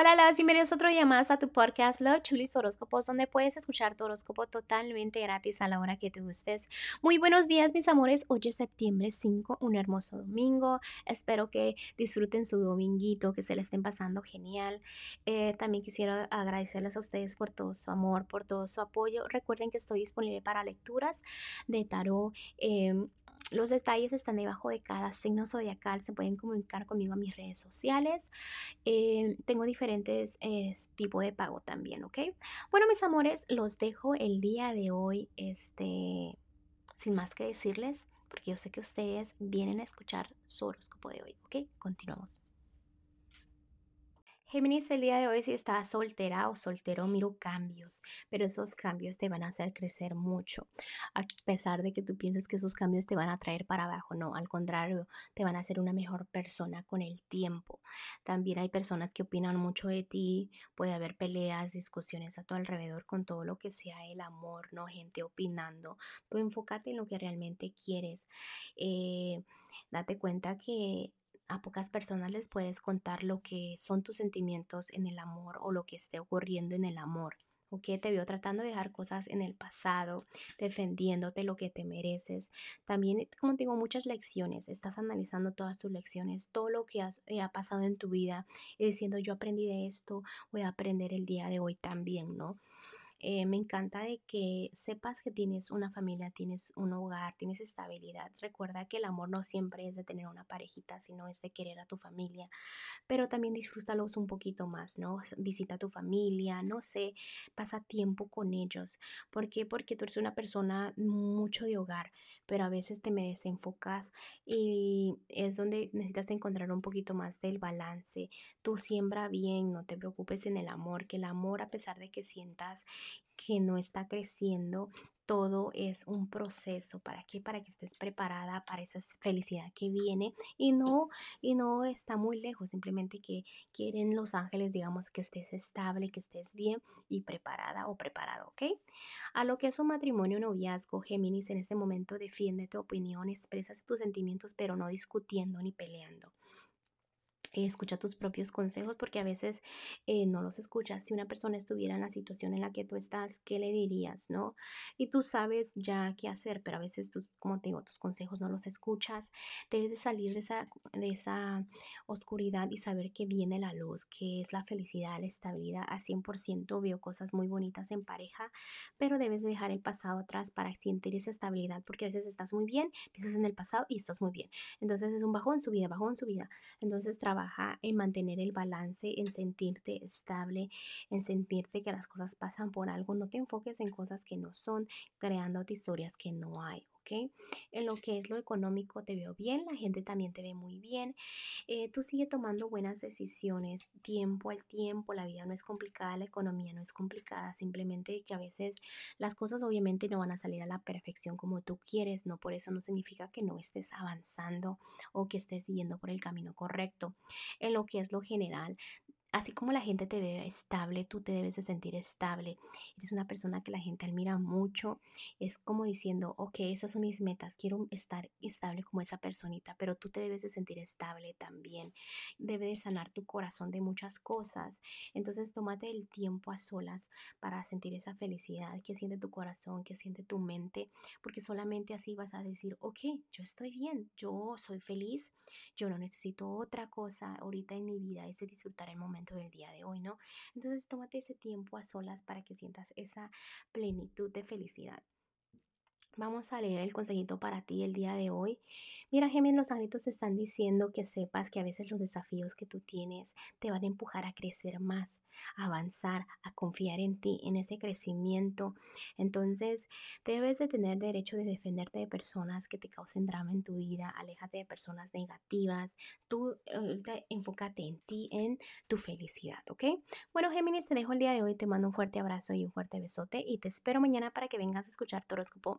Hola, las bienvenidos otro día más a tu podcast Love Chulis Horóscopos, donde puedes escuchar tu horóscopo totalmente gratis a la hora que te gustes. Muy buenos días, mis amores. Hoy es septiembre 5, un hermoso domingo. Espero que disfruten su dominguito, que se le estén pasando genial. Eh, también quisiera agradecerles a ustedes por todo su amor, por todo su apoyo. Recuerden que estoy disponible para lecturas de tarot. Em, los detalles están debajo de cada signo zodiacal. Se pueden comunicar conmigo a mis redes sociales. Eh, tengo diferentes eh, tipos de pago también, ¿ok? Bueno, mis amores, los dejo el día de hoy, este, sin más que decirles, porque yo sé que ustedes vienen a escuchar su horóscopo de hoy, ¿ok? Continuamos. Géminis, el día de hoy si estás soltera o soltero, miro cambios, pero esos cambios te van a hacer crecer mucho. A pesar de que tú pienses que esos cambios te van a traer para abajo, no, al contrario, te van a hacer una mejor persona con el tiempo. También hay personas que opinan mucho de ti, puede haber peleas, discusiones a tu alrededor con todo lo que sea el amor, no gente opinando. Tú enfócate en lo que realmente quieres. Eh, date cuenta que a pocas personas les puedes contar lo que son tus sentimientos en el amor o lo que esté ocurriendo en el amor. ¿ok? Te veo tratando de dejar cosas en el pasado, defendiéndote lo que te mereces. También, como te digo, muchas lecciones. Estás analizando todas tus lecciones, todo lo que eh, ha pasado en tu vida y diciendo, yo aprendí de esto, voy a aprender el día de hoy también, ¿no? Eh, me encanta de que sepas que tienes una familia, tienes un hogar, tienes estabilidad. Recuerda que el amor no siempre es de tener una parejita, sino es de querer a tu familia. Pero también disfrútalos un poquito más, ¿no? Visita a tu familia, no sé, pasa tiempo con ellos. ¿Por qué? Porque tú eres una persona mucho de hogar, pero a veces te me desenfocas y es donde necesitas encontrar un poquito más del balance. Tú siembra bien, no te preocupes en el amor, que el amor a pesar de que sientas que no está creciendo, todo es un proceso. ¿Para qué? Para que estés preparada para esa felicidad que viene y no, y no está muy lejos, simplemente que quieren los ángeles, digamos, que estés estable, que estés bien y preparada o preparado, ¿ok? A lo que es un matrimonio, noviazgo, Géminis, en este momento defiende tu opinión, expresas tus sentimientos, pero no discutiendo ni peleando escucha tus propios consejos porque a veces eh, no los escuchas. Si una persona estuviera en la situación en la que tú estás, ¿qué le dirías, no? Y tú sabes ya qué hacer, pero a veces, tus, como te digo, tus consejos no los escuchas. Debes de salir de esa, de esa oscuridad y saber que viene la luz, que es la felicidad, la estabilidad. A 100% veo cosas muy bonitas en pareja, pero debes dejar el pasado atrás para sentir esa estabilidad porque a veces estás muy bien, piensas en el pasado y estás muy bien. Entonces es un bajón, su vida, bajón, su vida. Entonces trabaja en mantener el balance, en sentirte estable, en sentirte que las cosas pasan por algo. No te enfoques en cosas que no son, creándote historias que no hay. En lo que es lo económico te veo bien, la gente también te ve muy bien. Eh, tú sigue tomando buenas decisiones, tiempo al tiempo, la vida no es complicada, la economía no es complicada, simplemente que a veces las cosas obviamente no van a salir a la perfección como tú quieres, no por eso no significa que no estés avanzando o que estés yendo por el camino correcto. En lo que es lo general, Así como la gente te ve estable, tú te debes de sentir estable. Eres una persona que la gente admira mucho. Es como diciendo, ok, esas son mis metas, quiero estar estable como esa personita, pero tú te debes de sentir estable también. Debe de sanar tu corazón de muchas cosas. Entonces tómate el tiempo a solas para sentir esa felicidad que siente tu corazón, que siente tu mente, porque solamente así vas a decir, ok, yo estoy bien, yo soy feliz, yo no necesito otra cosa ahorita en mi vida, es de disfrutar el momento del día de hoy, ¿no? Entonces tómate ese tiempo a solas para que sientas esa plenitud de felicidad. Vamos a leer el consejito para ti el día de hoy. Mira, Géminis, los angelitos están diciendo que sepas que a veces los desafíos que tú tienes te van a empujar a crecer más, a avanzar, a confiar en ti, en ese crecimiento. Entonces, debes de tener derecho de defenderte de personas que te causen drama en tu vida. Aléjate de personas negativas. Tú enfócate en ti, en tu felicidad, ¿ok? Bueno, Géminis, te dejo el día de hoy. Te mando un fuerte abrazo y un fuerte besote y te espero mañana para que vengas a escuchar tu horóscopo.